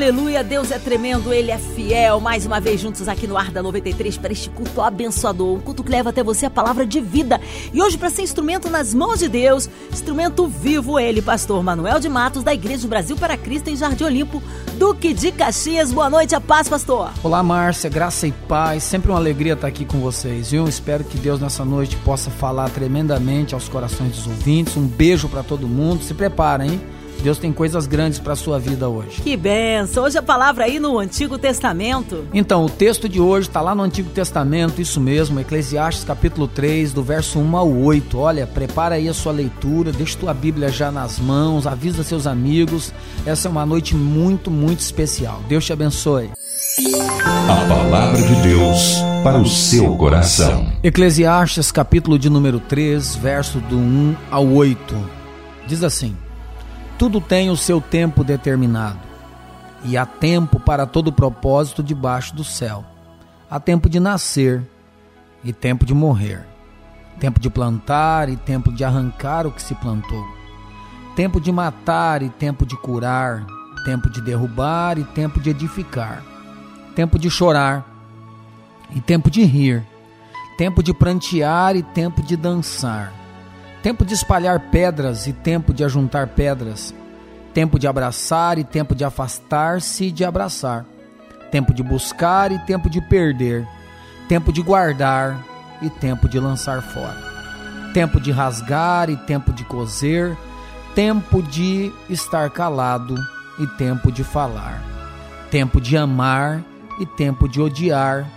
Aleluia, Deus é tremendo, Ele é fiel. Mais uma vez juntos aqui no Ar da 93 para este culto abençoador, um culto que leva até você a palavra de vida. E hoje para ser instrumento nas mãos de Deus, instrumento vivo, ele, pastor Manuel de Matos, da Igreja do Brasil para Cristo em Jardim Olimpo, Duque de Caxias. Boa noite, a paz, pastor. Olá, Márcia, graça e paz. Sempre uma alegria estar aqui com vocês, viu? Espero que Deus nessa noite possa falar tremendamente aos corações dos ouvintes. Um beijo para todo mundo. Se prepara, hein? Deus tem coisas grandes para a sua vida hoje. Que benção! Hoje a palavra aí no Antigo Testamento. Então, o texto de hoje está lá no Antigo Testamento, isso mesmo, Eclesiastes capítulo 3, do verso 1 ao 8. Olha, prepara aí a sua leitura, deixa tua Bíblia já nas mãos, avisa seus amigos. Essa é uma noite muito, muito especial. Deus te abençoe. A palavra de Deus para o seu coração. Eclesiastes capítulo de número 3, verso do 1 ao 8. Diz assim: tudo tem o seu tempo determinado, e há tempo para todo propósito debaixo do céu. Há tempo de nascer e tempo de morrer, tempo de plantar e tempo de arrancar o que se plantou, tempo de matar e tempo de curar, tempo de derrubar e tempo de edificar, tempo de chorar e tempo de rir, tempo de prantear e tempo de dançar tempo de espalhar pedras e tempo de ajuntar pedras, tempo de abraçar e tempo de afastar-se de abraçar, tempo de buscar e tempo de perder, tempo de guardar e tempo de lançar fora, tempo de rasgar e tempo de coser, tempo de estar calado e tempo de falar, tempo de amar e tempo de odiar,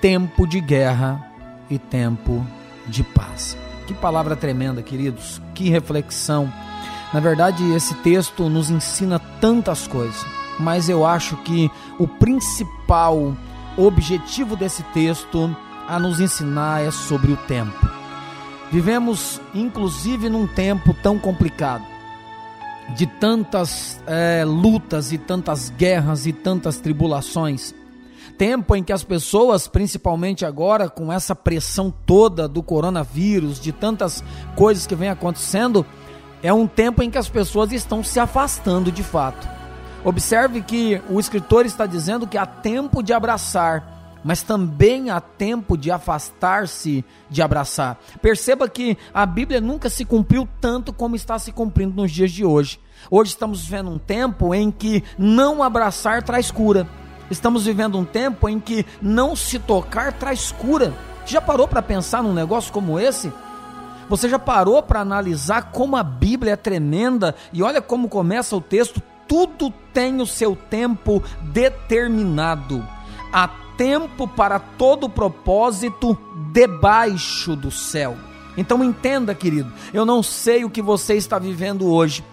tempo de guerra e tempo de paz. Que palavra tremenda, queridos. Que reflexão. Na verdade, esse texto nos ensina tantas coisas, mas eu acho que o principal objetivo desse texto a nos ensinar é sobre o tempo. Vivemos, inclusive, num tempo tão complicado, de tantas é, lutas e tantas guerras e tantas tribulações tempo em que as pessoas, principalmente agora com essa pressão toda do coronavírus, de tantas coisas que vem acontecendo, é um tempo em que as pessoas estão se afastando de fato. Observe que o escritor está dizendo que há tempo de abraçar, mas também há tempo de afastar-se de abraçar. Perceba que a Bíblia nunca se cumpriu tanto como está se cumprindo nos dias de hoje. Hoje estamos vivendo um tempo em que não abraçar traz cura Estamos vivendo um tempo em que não se tocar traz cura. Já parou para pensar num negócio como esse? Você já parou para analisar como a Bíblia é tremenda? E olha como começa o texto: tudo tem o seu tempo determinado. Há tempo para todo propósito debaixo do céu. Então entenda, querido, eu não sei o que você está vivendo hoje.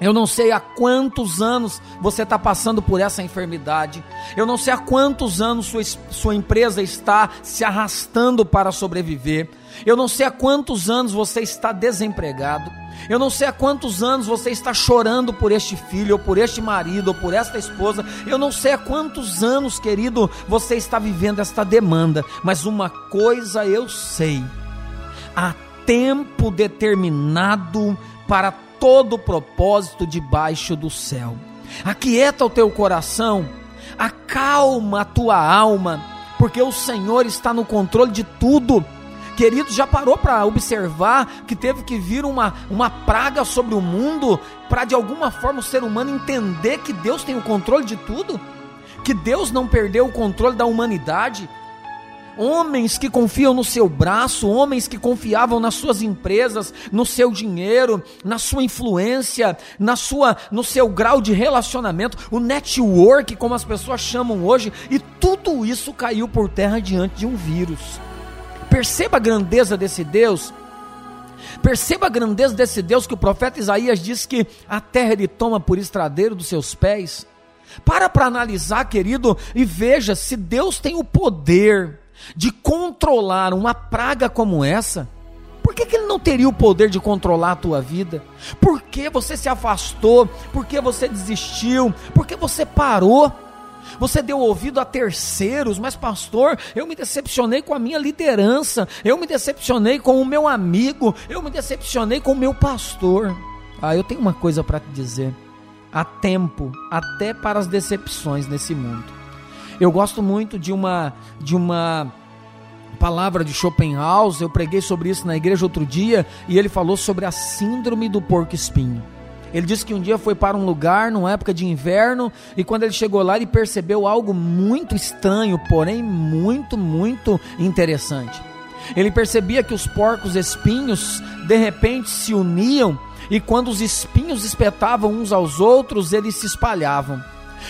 Eu não sei há quantos anos você está passando por essa enfermidade. Eu não sei há quantos anos sua, sua empresa está se arrastando para sobreviver. Eu não sei há quantos anos você está desempregado. Eu não sei há quantos anos você está chorando por este filho, ou por este marido, ou por esta esposa. Eu não sei há quantos anos, querido, você está vivendo esta demanda. Mas uma coisa eu sei: há tempo determinado para todo propósito debaixo do céu. Aquieta o teu coração, acalma a tua alma, porque o Senhor está no controle de tudo. Querido, já parou para observar que teve que vir uma, uma praga sobre o mundo para de alguma forma o ser humano entender que Deus tem o controle de tudo? Que Deus não perdeu o controle da humanidade? Homens que confiam no seu braço, homens que confiavam nas suas empresas, no seu dinheiro, na sua influência, na sua, no seu grau de relacionamento, o network, como as pessoas chamam hoje, e tudo isso caiu por terra diante de um vírus. Perceba a grandeza desse Deus. Perceba a grandeza desse Deus que o profeta Isaías diz que a terra ele toma por estradeiro dos seus pés. Para para analisar, querido, e veja se Deus tem o poder de controlar uma praga como essa, por que, que, ele não teria o poder de controlar a tua vida? Por que você se afastou? Por que você desistiu? Por que você parou? Você deu ouvido a terceiros, mas pastor, eu me decepcionei com a minha liderança, eu me decepcionei com o meu amigo, eu me decepcionei com o meu pastor. Ah, eu tenho uma coisa para te dizer. Há tempo até para as decepções nesse mundo. Eu gosto muito de uma de uma palavra de Schopenhauer, eu preguei sobre isso na igreja outro dia, e ele falou sobre a síndrome do porco espinho. Ele disse que um dia foi para um lugar, numa época de inverno, e quando ele chegou lá, ele percebeu algo muito estranho, porém muito, muito interessante. Ele percebia que os porcos espinhos de repente se uniam, e quando os espinhos espetavam uns aos outros, eles se espalhavam.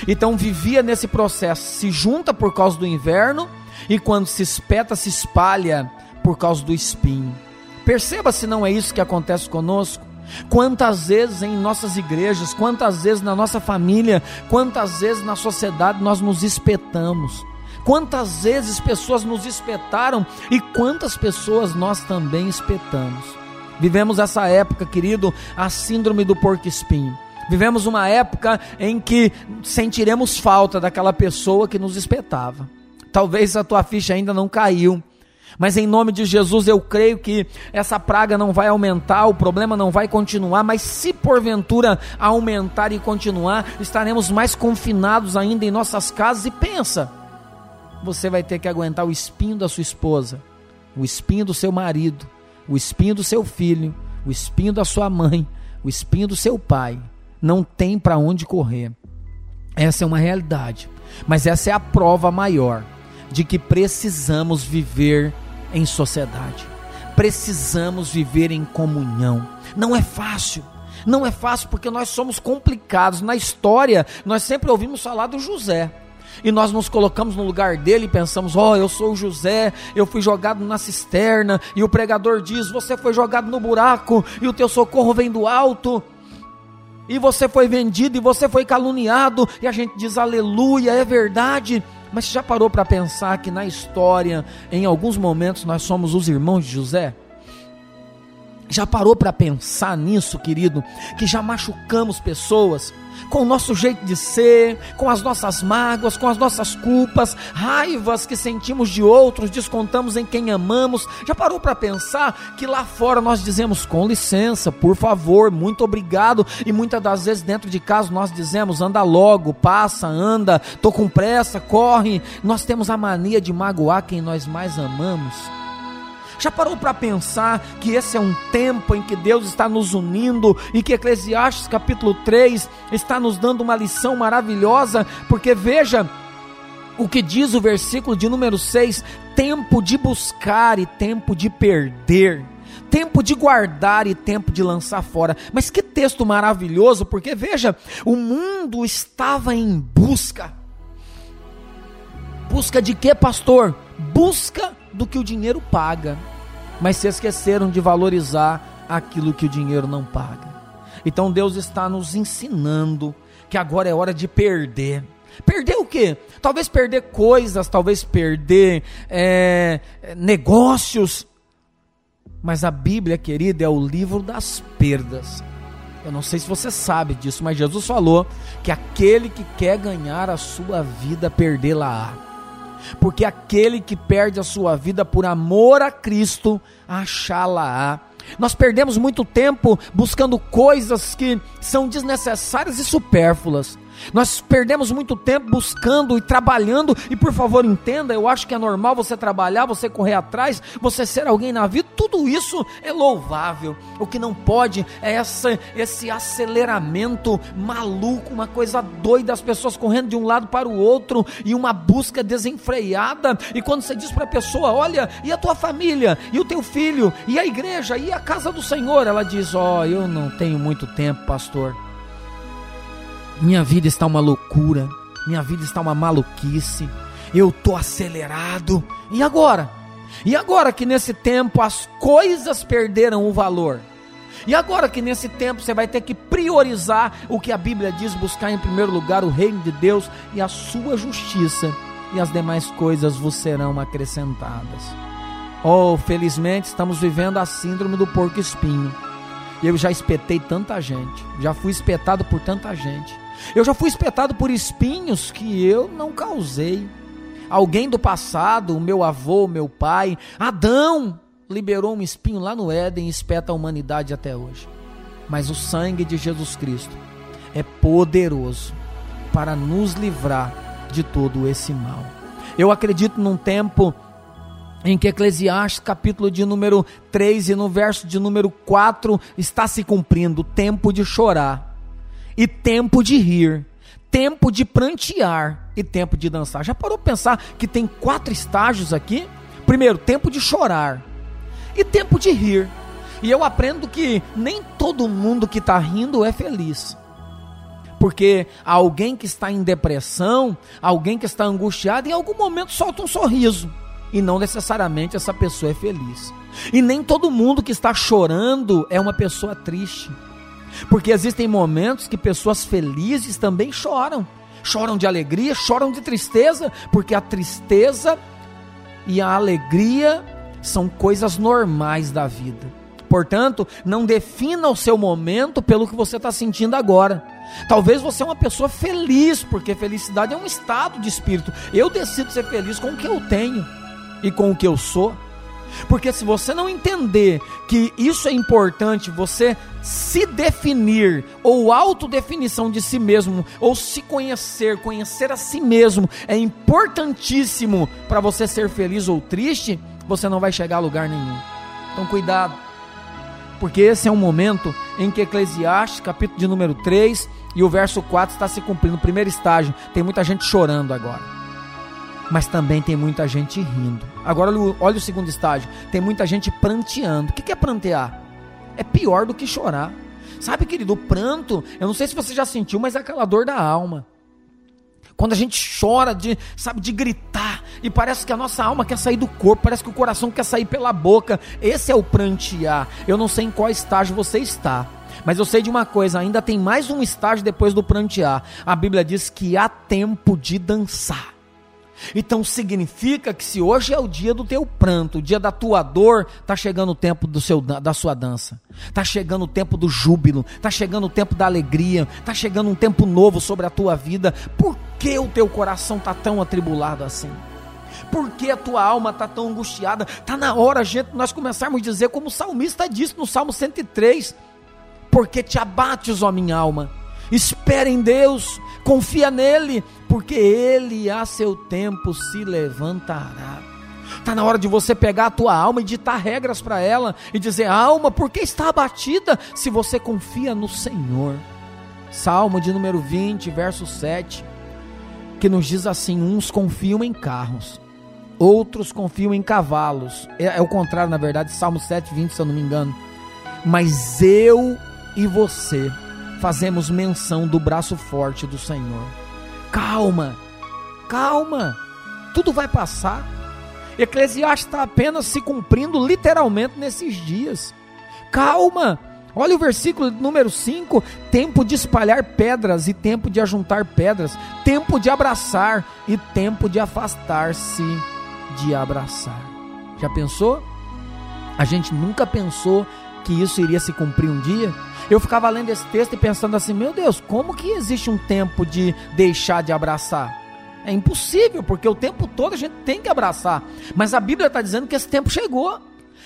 Então vivia nesse processo, se junta por causa do inverno, e quando se espeta, se espalha por causa do espinho. Perceba se não é isso que acontece conosco. Quantas vezes em nossas igrejas, quantas vezes na nossa família, quantas vezes na sociedade nós nos espetamos. Quantas vezes pessoas nos espetaram e quantas pessoas nós também espetamos. Vivemos essa época, querido, a síndrome do porco-espinho. Vivemos uma época em que sentiremos falta daquela pessoa que nos espetava. Talvez a tua ficha ainda não caiu, mas em nome de Jesus eu creio que essa praga não vai aumentar, o problema não vai continuar, mas se porventura aumentar e continuar, estaremos mais confinados ainda em nossas casas e pensa, você vai ter que aguentar o espinho da sua esposa, o espinho do seu marido, o espinho do seu filho, o espinho da sua mãe, o espinho do seu pai. Não tem para onde correr. Essa é uma realidade, mas essa é a prova maior de que precisamos viver em sociedade, precisamos viver em comunhão. Não é fácil. Não é fácil porque nós somos complicados. Na história, nós sempre ouvimos falar do José. E nós nos colocamos no lugar dele e pensamos: Ó, oh, eu sou o José, eu fui jogado na cisterna. E o pregador diz: Você foi jogado no buraco e o teu socorro vem do alto. E você foi vendido e você foi caluniado. E a gente diz: Aleluia, é verdade. Mas você já parou para pensar que na história, em alguns momentos, nós somos os irmãos de José? Já parou para pensar nisso, querido? Que já machucamos pessoas com o nosso jeito de ser, com as nossas mágoas, com as nossas culpas, raivas que sentimos de outros, descontamos em quem amamos. Já parou para pensar que lá fora nós dizemos com licença, por favor, muito obrigado, e muitas das vezes dentro de casa nós dizemos anda logo, passa, anda, tô com pressa, corre. Nós temos a mania de magoar quem nós mais amamos. Já parou para pensar que esse é um tempo em que Deus está nos unindo e que Eclesiastes capítulo 3 está nos dando uma lição maravilhosa? Porque veja, o que diz o versículo de número 6: tempo de buscar e tempo de perder. Tempo de guardar e tempo de lançar fora. Mas que texto maravilhoso, porque veja, o mundo estava em busca. Busca de quê, pastor? Busca do que o dinheiro paga, mas se esqueceram de valorizar aquilo que o dinheiro não paga. Então Deus está nos ensinando que agora é hora de perder. Perder o quê? Talvez perder coisas, talvez perder é, negócios. Mas a Bíblia, querida, é o livro das perdas. Eu não sei se você sabe disso, mas Jesus falou que aquele que quer ganhar a sua vida, perdê-la-á porque aquele que perde a sua vida por amor a Cristo, achá-la-á. Nós perdemos muito tempo buscando coisas que são desnecessárias e supérfluas. Nós perdemos muito tempo buscando e trabalhando, e por favor entenda, eu acho que é normal você trabalhar, você correr atrás, você ser alguém na vida, tudo isso é louvável. O que não pode é essa, esse aceleramento maluco, uma coisa doida, as pessoas correndo de um lado para o outro e uma busca desenfreada. E quando você diz para a pessoa: Olha, e a tua família, e o teu filho, e a igreja, e a casa do Senhor, ela diz: Ó, oh, eu não tenho muito tempo, pastor. Minha vida está uma loucura, minha vida está uma maluquice, eu estou acelerado. E agora? E agora que nesse tempo as coisas perderam o valor? E agora que nesse tempo você vai ter que priorizar o que a Bíblia diz, buscar em primeiro lugar o reino de Deus e a sua justiça, e as demais coisas vos serão acrescentadas. Oh, felizmente estamos vivendo a síndrome do porco espinho. Eu já espetei tanta gente, já fui espetado por tanta gente Eu já fui espetado por espinhos que eu não causei. Alguém do passado, o meu avô, meu pai, Adão, liberou um espinho lá no Éden e espeta a humanidade até hoje. Mas o sangue de Jesus Cristo é poderoso para nos livrar de todo esse mal. Eu acredito num tempo em que Eclesiastes, capítulo de número 3 e no verso de número 4, está se cumprindo tempo de chorar e tempo de rir, tempo de prantear e tempo de dançar. Já parou para pensar que tem quatro estágios aqui? Primeiro, tempo de chorar e tempo de rir. E eu aprendo que nem todo mundo que está rindo é feliz. Porque alguém que está em depressão, alguém que está angustiado, em algum momento solta um sorriso e não necessariamente essa pessoa é feliz. E nem todo mundo que está chorando é uma pessoa triste. Porque existem momentos que pessoas felizes também choram. Choram de alegria, choram de tristeza, porque a tristeza e a alegria são coisas normais da vida. Portanto, não defina o seu momento pelo que você está sentindo agora. Talvez você é uma pessoa feliz, porque felicidade é um estado de espírito. Eu decido ser feliz com o que eu tenho e com o que eu sou. Porque se você não entender que isso é importante, você se definir, ou autodefinição de si mesmo, ou se conhecer, conhecer a si mesmo, é importantíssimo para você ser feliz ou triste, você não vai chegar a lugar nenhum. Então, cuidado, porque esse é um momento em que Eclesiastes, capítulo de número 3 e o verso 4 está se cumprindo, primeiro estágio. Tem muita gente chorando agora mas também tem muita gente rindo. Agora olha o segundo estágio: tem muita gente pranteando. O que é prantear? É pior do que chorar. Sabe, querido, o pranto, eu não sei se você já sentiu, mas é aquela dor da alma. Quando a gente chora de, sabe, de gritar e parece que a nossa alma quer sair do corpo, parece que o coração quer sair pela boca. Esse é o prantear. Eu não sei em qual estágio você está. Mas eu sei de uma coisa, ainda tem mais um estágio depois do prantear. A Bíblia diz que há tempo de dançar. Então significa que se hoje é o dia do teu pranto, o dia da tua dor, tá chegando o tempo do seu, da sua dança. Tá chegando o tempo do júbilo, tá chegando o tempo da alegria, tá chegando um tempo novo sobre a tua vida. Por que o teu coração tá tão atribulado assim? Por que a tua alma tá tão angustiada? Tá na hora, gente, nós começarmos a dizer como o salmista disse no Salmo 103: Porque te abates, ó minha alma Espera em Deus, confia nele, porque ele a seu tempo se levantará. Está na hora de você pegar a tua alma e ditar regras para ela e dizer: alma, por que está abatida se você confia no Senhor? Salmo de número 20, verso 7, que nos diz assim: uns confiam em carros, outros confiam em cavalos. É, é o contrário, na verdade, Salmo 7, 20, se eu não me engano. Mas eu e você fazemos menção do braço forte do Senhor. Calma, calma, tudo vai passar. Eclesiastes está apenas se cumprindo literalmente nesses dias. Calma, olha o versículo número 5: tempo de espalhar pedras e tempo de ajuntar pedras, tempo de abraçar e tempo de afastar-se de abraçar. Já pensou? A gente nunca pensou que isso iria se cumprir um dia? Eu ficava lendo esse texto e pensando assim: meu Deus, como que existe um tempo de deixar de abraçar? É impossível, porque o tempo todo a gente tem que abraçar. Mas a Bíblia está dizendo que esse tempo chegou.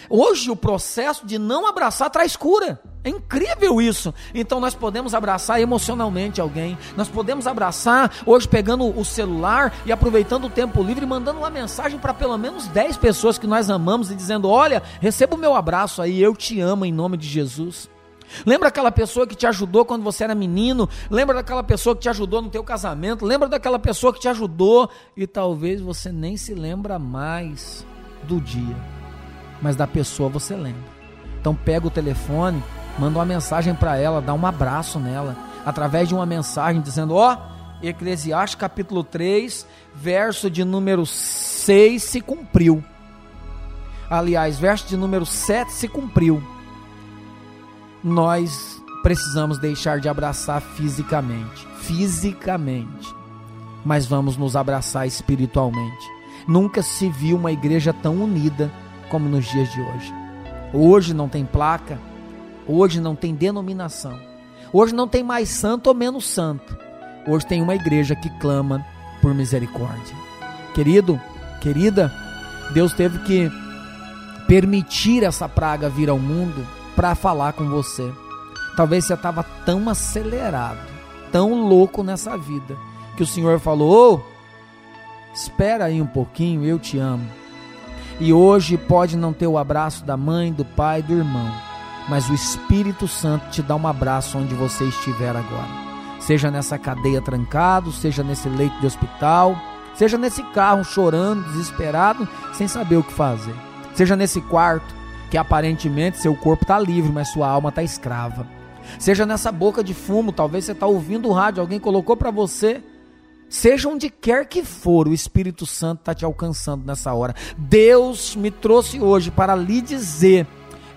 Hoje o processo de não abraçar traz cura. É incrível isso. Então nós podemos abraçar emocionalmente alguém. Nós podemos abraçar hoje pegando o celular e aproveitando o tempo livre mandando uma mensagem para pelo menos 10 pessoas que nós amamos e dizendo: "Olha, receba o meu abraço aí, eu te amo em nome de Jesus". Lembra aquela pessoa que te ajudou quando você era menino? Lembra daquela pessoa que te ajudou no teu casamento? Lembra daquela pessoa que te ajudou e talvez você nem se lembra mais do dia, mas da pessoa você lembra. Então pega o telefone, manda uma mensagem para ela, dá um abraço nela, através de uma mensagem dizendo: "Ó, oh, Eclesiastes capítulo 3, verso de número 6 se cumpriu. Aliás, verso de número 7 se cumpriu nós precisamos deixar de abraçar fisicamente. Fisicamente. Mas vamos nos abraçar espiritualmente. Nunca se viu uma igreja tão unida como nos dias de hoje. Hoje não tem placa, hoje não tem denominação, hoje não tem mais santo ou menos santo. hoje tem uma igreja que clama por misericórdia. Querido, querida, Deus teve que permitir essa praga vir ao mundo para falar com você. Talvez você estava tão acelerado, tão louco nessa vida, que o Senhor falou: oh, espera aí um pouquinho, eu te amo. E hoje pode não ter o abraço da mãe, do pai, do irmão, mas o Espírito Santo te dá um abraço onde você estiver agora. Seja nessa cadeia trancado, seja nesse leito de hospital, seja nesse carro chorando, desesperado, sem saber o que fazer. Seja nesse quarto que aparentemente seu corpo está livre, mas sua alma está escrava. Seja nessa boca de fumo, talvez você está ouvindo o rádio, alguém colocou para você Seja onde quer que for, o Espírito Santo está te alcançando nessa hora. Deus me trouxe hoje para lhe dizer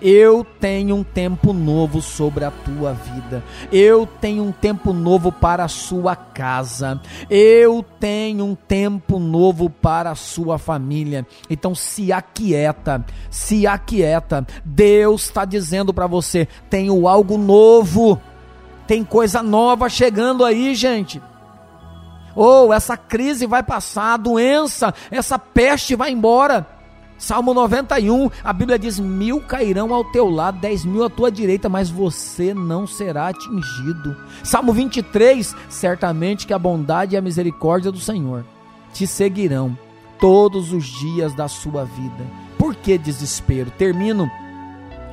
eu tenho um tempo novo sobre a tua vida. Eu tenho um tempo novo para a sua casa. Eu tenho um tempo novo para a sua família. Então se aquieta, se aquieta. Deus está dizendo para você: tenho algo novo. Tem coisa nova chegando aí, gente. Ou oh, essa crise vai passar, a doença, essa peste vai embora. Salmo 91, a Bíblia diz: mil cairão ao teu lado, dez mil à tua direita, mas você não será atingido. Salmo 23, certamente que a bondade e a misericórdia do Senhor te seguirão todos os dias da sua vida. Por que desespero? Termino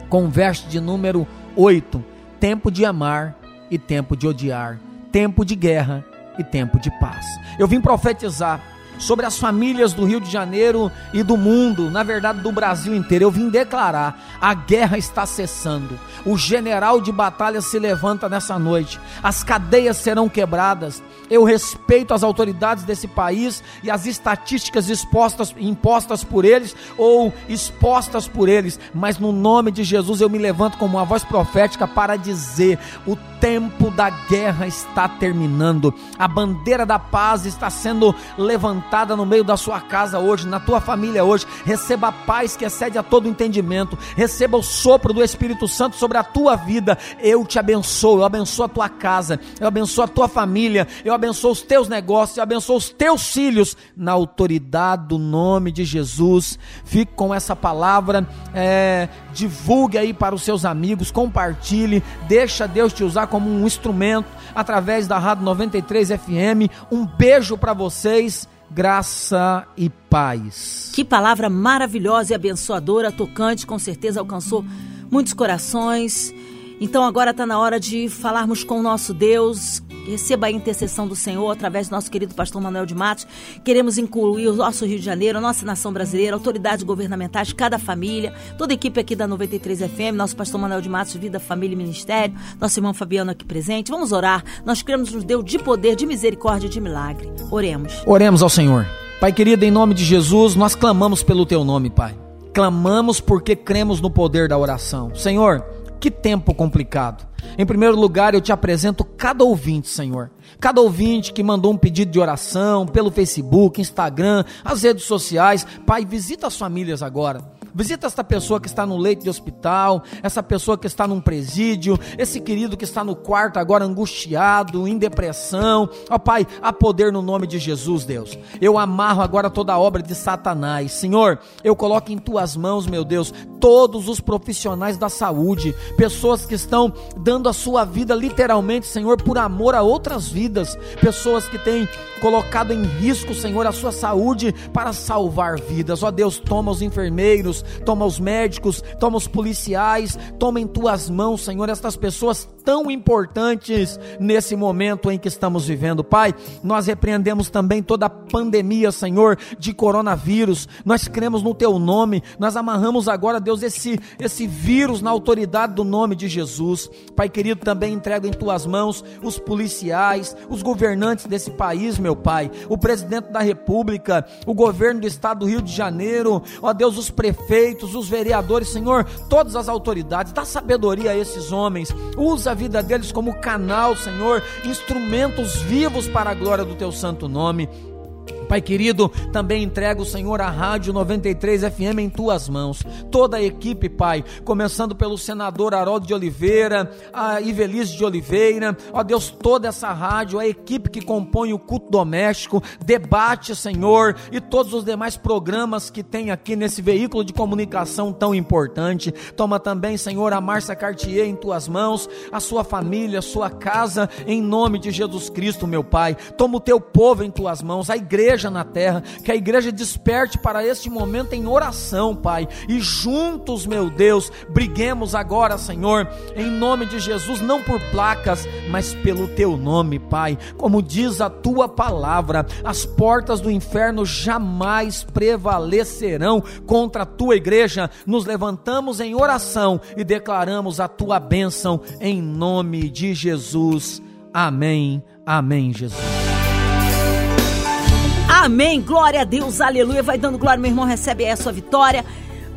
com o verso de número 8: tempo de amar e tempo de odiar, tempo de guerra e tempo de paz. Eu vim profetizar sobre as famílias do Rio de Janeiro e do mundo, na verdade do Brasil inteiro. Eu vim declarar: a guerra está cessando. O general de batalha se levanta nessa noite. As cadeias serão quebradas. Eu respeito as autoridades desse país e as estatísticas expostas, impostas por eles ou expostas por eles, mas no nome de Jesus eu me levanto como uma voz profética para dizer: o tempo da guerra está terminando. A bandeira da paz está sendo levantada no meio da sua casa hoje, na tua família hoje. Receba a paz que excede a todo entendimento. Receba o sopro do Espírito Santo sobre a tua vida. Eu te abençoo, eu abençoo a tua casa, eu abençoo a tua família, eu abençoo os teus negócios, eu abençoo os teus filhos na autoridade do nome de Jesus. Fique com essa palavra, é, divulgue aí para os seus amigos, compartilhe, deixa Deus te usar como um instrumento através da Rádio 93 FM. Um beijo para vocês, graça e paz. Que palavra maravilhosa e abençoadora, tocante, com certeza alcançou muitos corações. Então agora está na hora de falarmos com o nosso Deus. Receba a intercessão do Senhor através do nosso querido pastor Manuel de Matos. Queremos incluir o nosso Rio de Janeiro, a nossa nação brasileira, autoridades governamentais, cada família, toda a equipe aqui da 93 FM, nosso pastor Manuel de Matos, Vida, Família e Ministério, nosso irmão Fabiano aqui presente. Vamos orar. Nós cremos no Deus de poder, de misericórdia e de milagre. Oremos. Oremos ao Senhor. Pai querido, em nome de Jesus, nós clamamos pelo teu nome, Pai. Clamamos porque cremos no poder da oração. Senhor, que tempo complicado. Em primeiro lugar, eu te apresento cada ouvinte, Senhor. Cada ouvinte que mandou um pedido de oração pelo Facebook, Instagram, as redes sociais. Pai, visita as famílias agora. Visita esta pessoa que está no leito de hospital, essa pessoa que está num presídio, esse querido que está no quarto agora angustiado, em depressão. Ó oh, Pai, há poder no nome de Jesus, Deus. Eu amarro agora toda a obra de Satanás. Senhor, eu coloco em tuas mãos, meu Deus, todos os profissionais da saúde, pessoas que estão dando a sua vida literalmente, Senhor, por amor a outras vidas, pessoas que têm colocado em risco, Senhor, a sua saúde para salvar vidas. Ó Deus, toma os enfermeiros, toma os médicos, toma os policiais, toma em tuas mãos, Senhor, estas pessoas tão importantes nesse momento em que estamos vivendo. Pai, nós repreendemos também toda a pandemia, Senhor, de coronavírus. Nós cremos no teu nome. Nós amarramos agora, Deus, esse esse vírus na autoridade do nome de Jesus. Pai querido, também entrego em tuas mãos os policiais, os governantes desse país, meu Pai, o presidente da República, o governo do estado do Rio de Janeiro, ó Deus, os prefeitos, os vereadores, Senhor, todas as autoridades, dá sabedoria a esses homens. Usa a vida deles como canal, Senhor, instrumentos vivos para a glória do teu santo nome. Pai querido, também entrego, Senhor, a Rádio 93 FM em tuas mãos. Toda a equipe, Pai, começando pelo senador Haroldo de Oliveira, a Ivelise de Oliveira, ó Deus, toda essa rádio, a equipe que compõe o culto doméstico, debate, Senhor, e todos os demais programas que tem aqui nesse veículo de comunicação tão importante. Toma também, Senhor, a Márcia Cartier em tuas mãos, a sua família, a sua casa, em nome de Jesus Cristo, meu Pai. Toma o teu povo em tuas mãos, a igreja igreja na terra, que a igreja desperte para este momento em oração, Pai, e juntos, meu Deus, briguemos agora, Senhor, em nome de Jesus, não por placas, mas pelo teu nome, Pai. Como diz a tua palavra, as portas do inferno jamais prevalecerão contra a tua igreja. Nos levantamos em oração e declaramos a tua bênção em nome de Jesus. Amém. Amém, Jesus. Amém. Glória a Deus. Aleluia. Vai dando glória, meu irmão. Recebe aí a sua vitória.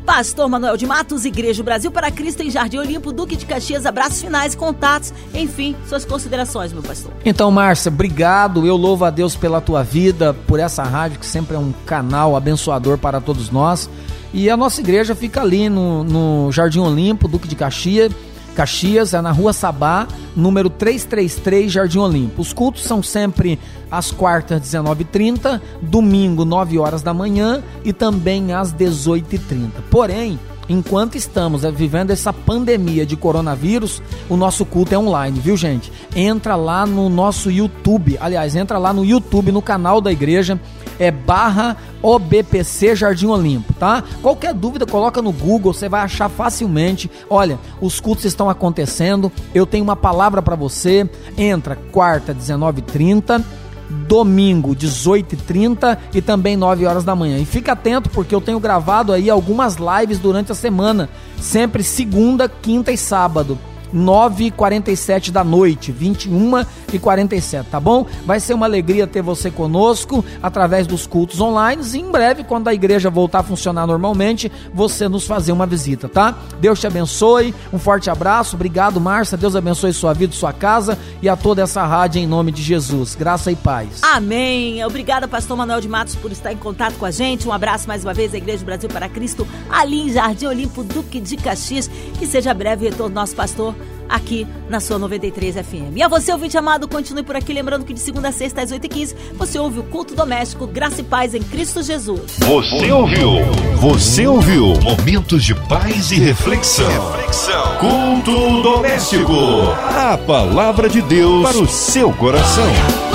Pastor Manuel de Matos, Igreja Brasil para Cristo em Jardim Olimpo, Duque de Caxias, abraços finais, contatos, enfim, suas considerações, meu pastor. Então, Márcia, obrigado. Eu louvo a Deus pela tua vida, por essa rádio que sempre é um canal abençoador para todos nós. E a nossa igreja fica ali no, no Jardim Olimpo, Duque de Caxias. Caxias, é na Rua Sabá, número 333, Jardim Olimpo. Os cultos são sempre às quartas, 19h30, domingo, 9 horas da manhã e também às 18h30. Porém, enquanto estamos eh, vivendo essa pandemia de coronavírus, o nosso culto é online, viu gente? Entra lá no nosso YouTube, aliás, entra lá no YouTube, no canal da igreja, é barra OBPC Jardim Olimpo, tá? Qualquer dúvida, coloca no Google, você vai achar facilmente. Olha, os cultos estão acontecendo, eu tenho uma palavra para você. Entra quarta, 19h30 domingo, 18h30 e também 9 horas da manhã. E fica atento porque eu tenho gravado aí algumas lives durante a semana, sempre segunda, quinta e sábado. 9h47 da noite, 21 e 47, tá bom? Vai ser uma alegria ter você conosco através dos cultos online e em breve, quando a igreja voltar a funcionar normalmente, você nos fazer uma visita, tá? Deus te abençoe, um forte abraço, obrigado Márcia, Deus abençoe sua vida, sua casa e a toda essa rádio em nome de Jesus, graça e paz. Amém, obrigada pastor Manuel de Matos por estar em contato com a gente, um abraço mais uma vez à Igreja Brasil para Cristo, ali em Jardim Olimpo, Duque de Caxias, que seja breve retorno nosso pastor aqui na sua 93 FM. E a você, ouvinte amado, continue por aqui, lembrando que de segunda a sexta às 8h15 você ouve o culto doméstico Graça e Paz em Cristo Jesus. Você ouviu? Você ouviu? Momentos de paz e reflexão. reflexão. Culto doméstico. A palavra de Deus para o seu coração.